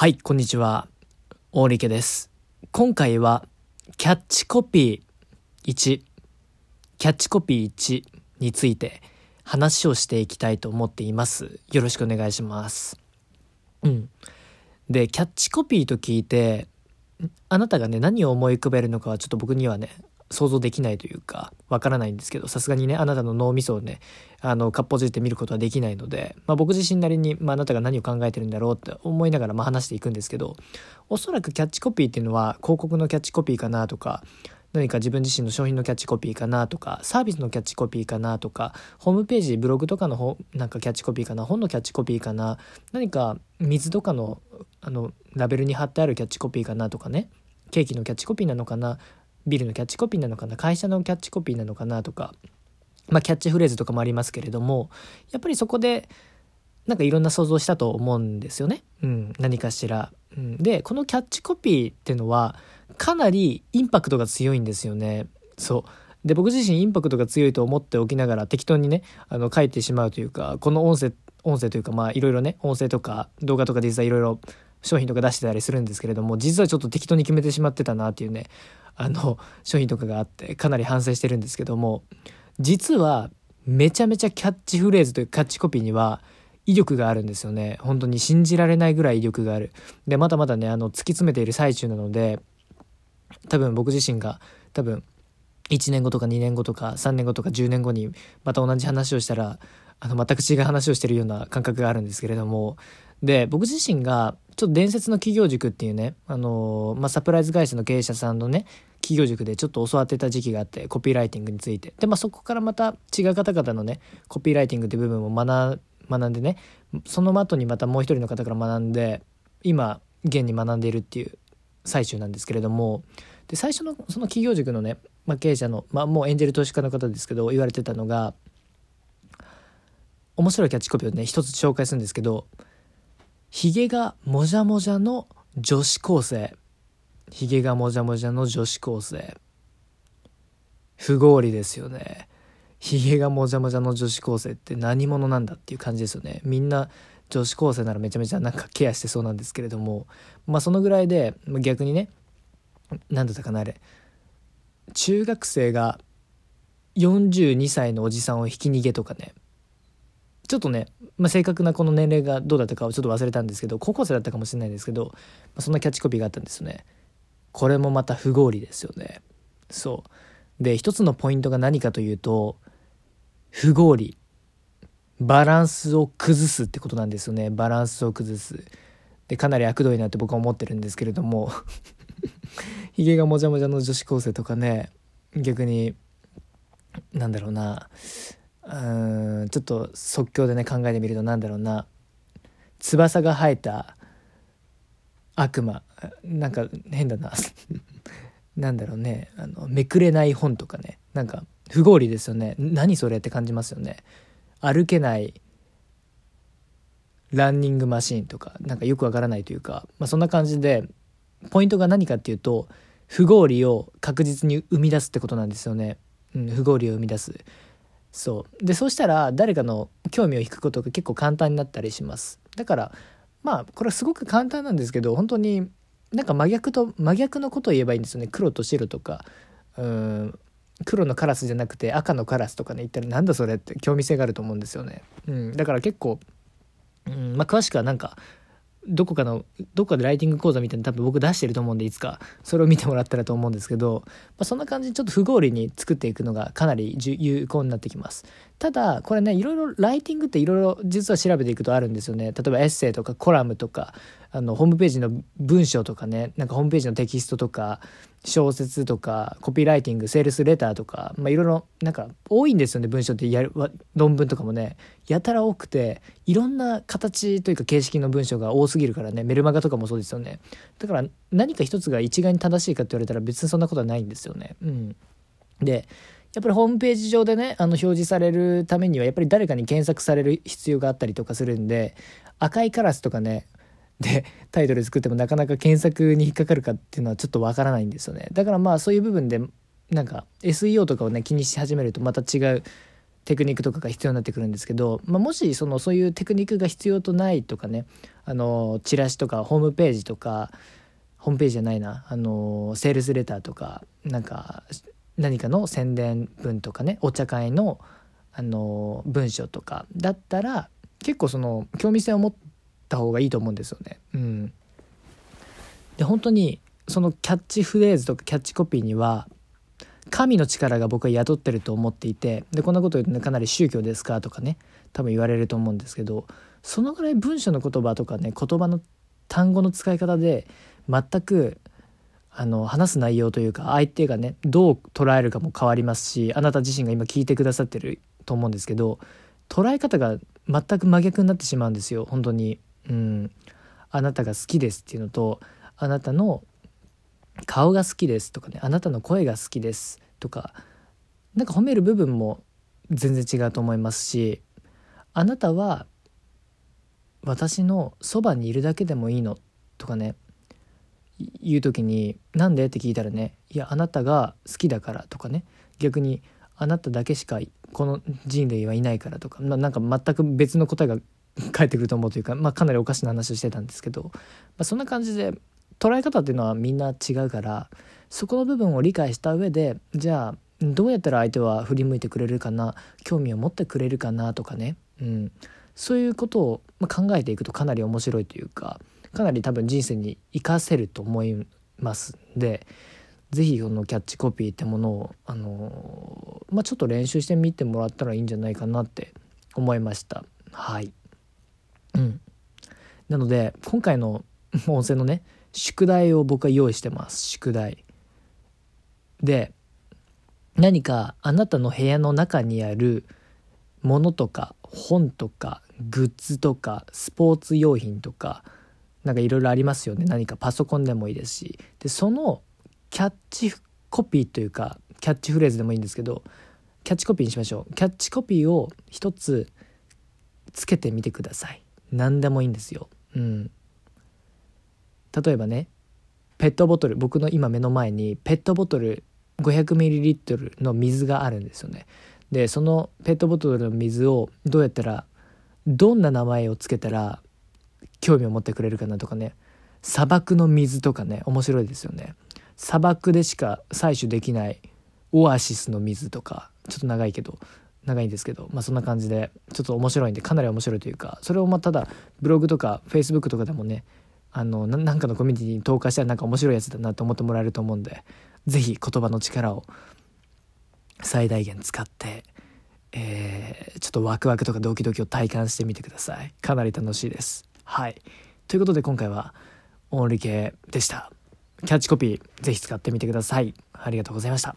はい、こんにちは。大力です。今回は、キャッチコピー1、キャッチコピー1について話をしていきたいと思っています。よろしくお願いします。うん。で、キャッチコピーと聞いて、あなたがね、何を思い浮かべるのかはちょっと僕にはね、想像できないというか、わからないんですけど、さすがにね、あなたの脳みそをね、あの、かっぽじって見ることはできないので、まあ僕自身なりに、まああなたが何を考えてるんだろうって思いながら、まあ話していくんですけど、おそらくキャッチコピーっていうのは、広告のキャッチコピーかなとか、何か自分自身の商品のキャッチコピーかなとか、サービスのキャッチコピーかなとか、ホームページ、ブログとかのほなんかキャッチコピーかな、本のキャッチコピーかな、何か水とかの、あの、ラベルに貼ってあるキャッチコピーかなとかね、ケーキのキャッチコピーなのかな、ビルのキャッチコピーなのかな会社のキャッチコピーなのかなとか、まあ、キャッチフレーズとかもありますけれどもやっぱりそこでなんかいろんな想像したと思うんですよね、うん、何かしら。うん、でこのキャッチコピーっていうのはかなりインパクトが強いんですよね。そうで僕自身インパクトが強いと思っておきながら適当にねあの書いてしまうというかこの音声音声というかまあいろいろね音声とか動画とか実際いろいろ商品とか出してたりするんですけれども実はちょっと適当に決めてしまってたなっていうねあの商品とかがあってかなり反省してるんですけども実はめちゃめちゃキャッチフレーズというキャッチコピーには威力があるんですよね。本当に信じられないぐらい威力がある。でまだまだねあの突き詰めている最中なので多分僕自身が多分1年後とか2年後とか3年後とか10年後にまた同じ話をしたらあの全く違う話をしてるような感覚があるんですけれどもで僕自身がちょっと伝説の企業塾っていうねあのまあ、サプライズ会社の経営者さんのね企業塾でちょっと教わってた時期があってコピーライティングについて。で、まあ、そこからまた違う方々のねコピーライティングっていう部分を学学んでねその後にまたもう一人の方から学んで今現に学んでいるっていう最中なんですけれどもで最初のその企業塾のね、まあ、経営者の、まあ、もうエンジェル投資家の方ですけど言われてたのが面白いキャッチコピーをね一つ紹介するんですけどひげがもじゃもじゃの女子高生。ひげがもじゃもじゃの女子高生。不合理ですよね。ひげがもじゃもじゃの女子高生って何者なんだっていう感じですよね。みんな女子高生ならめちゃめちゃなんかケアしてそうなんですけれども。まあそのぐらいで逆にね何だったかなあれ。中学生が42歳のおじさんをひき逃げとかね。ちょっとね、まあ、正確なこの年齢がどうだったかをちょっと忘れたんですけど高校生だったかもしれないですけど、まあ、そんなキャッチコピーがあったんですよね。これもまた不合理ですよね。そう。で一つのポイントが何かというと不合理。バランスを崩すってことなんですよね。バランスを崩す。でかなり悪どいなって僕は思ってるんですけれども。ひげがもじゃもじゃの女子高生とかね逆になんだろうな。うんちょっと即興でね考えてみるとなんだろうな。翼が生えた悪魔。なんか変だな。なんだろうね。あのめくれない本とかね。なんか不合理ですよね。何それって感じますよね。歩けないランニングマシーンとか。なんかよくわからないというか、まあ、そんな感じでポイントが何かっていうと不合理を確実に生み出すってことなんですよね、うん、不合理を生み出す。そう。でそうしたら誰かの興味を引くことが結構簡単になったりします。だからまあこれはすごく簡単なんですけど本当になんか真逆と真逆のことを言えばいいんですよね。黒と白とか。うん。黒のカラスじゃなくて赤のカラスとかね言ったらなんだそれって興味性があると思うんですよね、うん、だから結構、うん。まあ、詳しくはなんかどこかのどこかでライティング講座みたいな多分僕出してると思うんでいつか。それを見てもらったらと思うんですけど、まあ、そんな感じでちょっと不合理に作っていくのがかなり有効になってきます。ただこれねいろいろライティングっていろいろ実は調べていくとあるんですよね。例えばエッセイとかコラムとかあのホームページの文章とかねなんかホームページのテキストとか小説とかコピーライティングセールスレターとかまあいろいろなんか多いんですよね文章って。やる論文とかもね。やたら多くていろんな形というか形式の文章が多すぎるからね。メルマガとかもそうですよね。だから何か一つが一概に正しいかって言われたら別にそんなことはないんですよね。うん。でやっぱりホームページ上でねあの表示されるためにはやっぱり誰かに検索される必要があったりとかするんで赤いカラスとかねでタイトル作ってもなかなか検索に引っかかるかっていうのはちょっとわからないんですよね。だからまあそういう部分でなんか SEO とかをね気にし始めるとまた違うテクニックとかが必要になってくるんですけど、まあ、もしそのそういうテクニックが必要とないとかねあのチラシとかホームページとかホームページじゃないなあのセールスレターとかなんか何かの宣伝文とかねお茶会のあの文章とかだったら結構その興味性を持った方がいいと思うんですよね。うん、で本当にそのキャッチフレーズとかキャッチコピーには神の力が僕は宿ってると思っていてでこんなこと言うとねかなり宗教ですかとかね多分言われると思うんですけどそのぐらい文章の言葉とかね言葉の単語の使い方で全くあの話す内容というか相手がねどう捉えるかも変わりますしあなた自身が今聞いてくださってると思うんですけど捉え方が全く真逆になってしまうんですよ本当に。うん、あなたが好きですっていうのとあなたの顔が好きですとかねあなたの声が好きですとかなんか褒める部分も全然違うと思いますしあなたは私のそばにいるだけでもいいのとかね言う時に「なんで?」って聞いたらね「いやあなたが好きだから」とかね逆に「あなただけしかこの人類はいないから」とか、まあ、なんか全く別の答えが 返ってくると思うというか、まあ、かなりおかしな話をしてたんですけど、まあ、そんな感じで捉え方っていうのはみんな違うからそこの部分を理解した上でじゃあどうやったら相手は振り向いてくれるかな興味を持ってくれるかなとかね、うん、そういうことを考えていくとかなり面白いというかかなり多分人生に生かせると思いますんで是非このキャッチコピーってものをあのまあ、ちょっと練習してみてもらったらいいんじゃないかなって思いました。はい。うん。なので今回の 音声のね宿題を僕は用意してます。宿題。で何かあなたの部屋の中にあるものとか本とかグッズとかスポーツ用品とかなんかいろいろありますよね。何かパソコンでもいいですし。でそのキャッチコピーというかキャッチフレーズでもいいんですけどキャッチコピーにしましょう。キャッチコピーを一つつけてみてください。何でもいいんですよ。うん。例えばねペットボトル僕の今目の前にペットボトル 500ml の水があるんですよね。でそのペットボトルの水をどうやったらどんな名前をつけたら興味を持ってくれるかなとかね。砂漠の水とかね面白いですよね。砂漠でしか採取できないオアシスの水とかちょっと長いけど長いんですけどまあそんな感じでちょっと面白いんでかなり面白いというかそれをまあただブログとかフェイスブックとかでもねあのなんかのコミュニティに投下したらなんか面白いやつだなと思ってもらえると思うんで是非言葉の力を最大限使って、えー、ちょっとワクワクとかドキドキを体感してみてください。かなり楽しいです。はい。ということで今回はオンリケでした。キャッチコピー是非使ってみてください。ありがとうございました。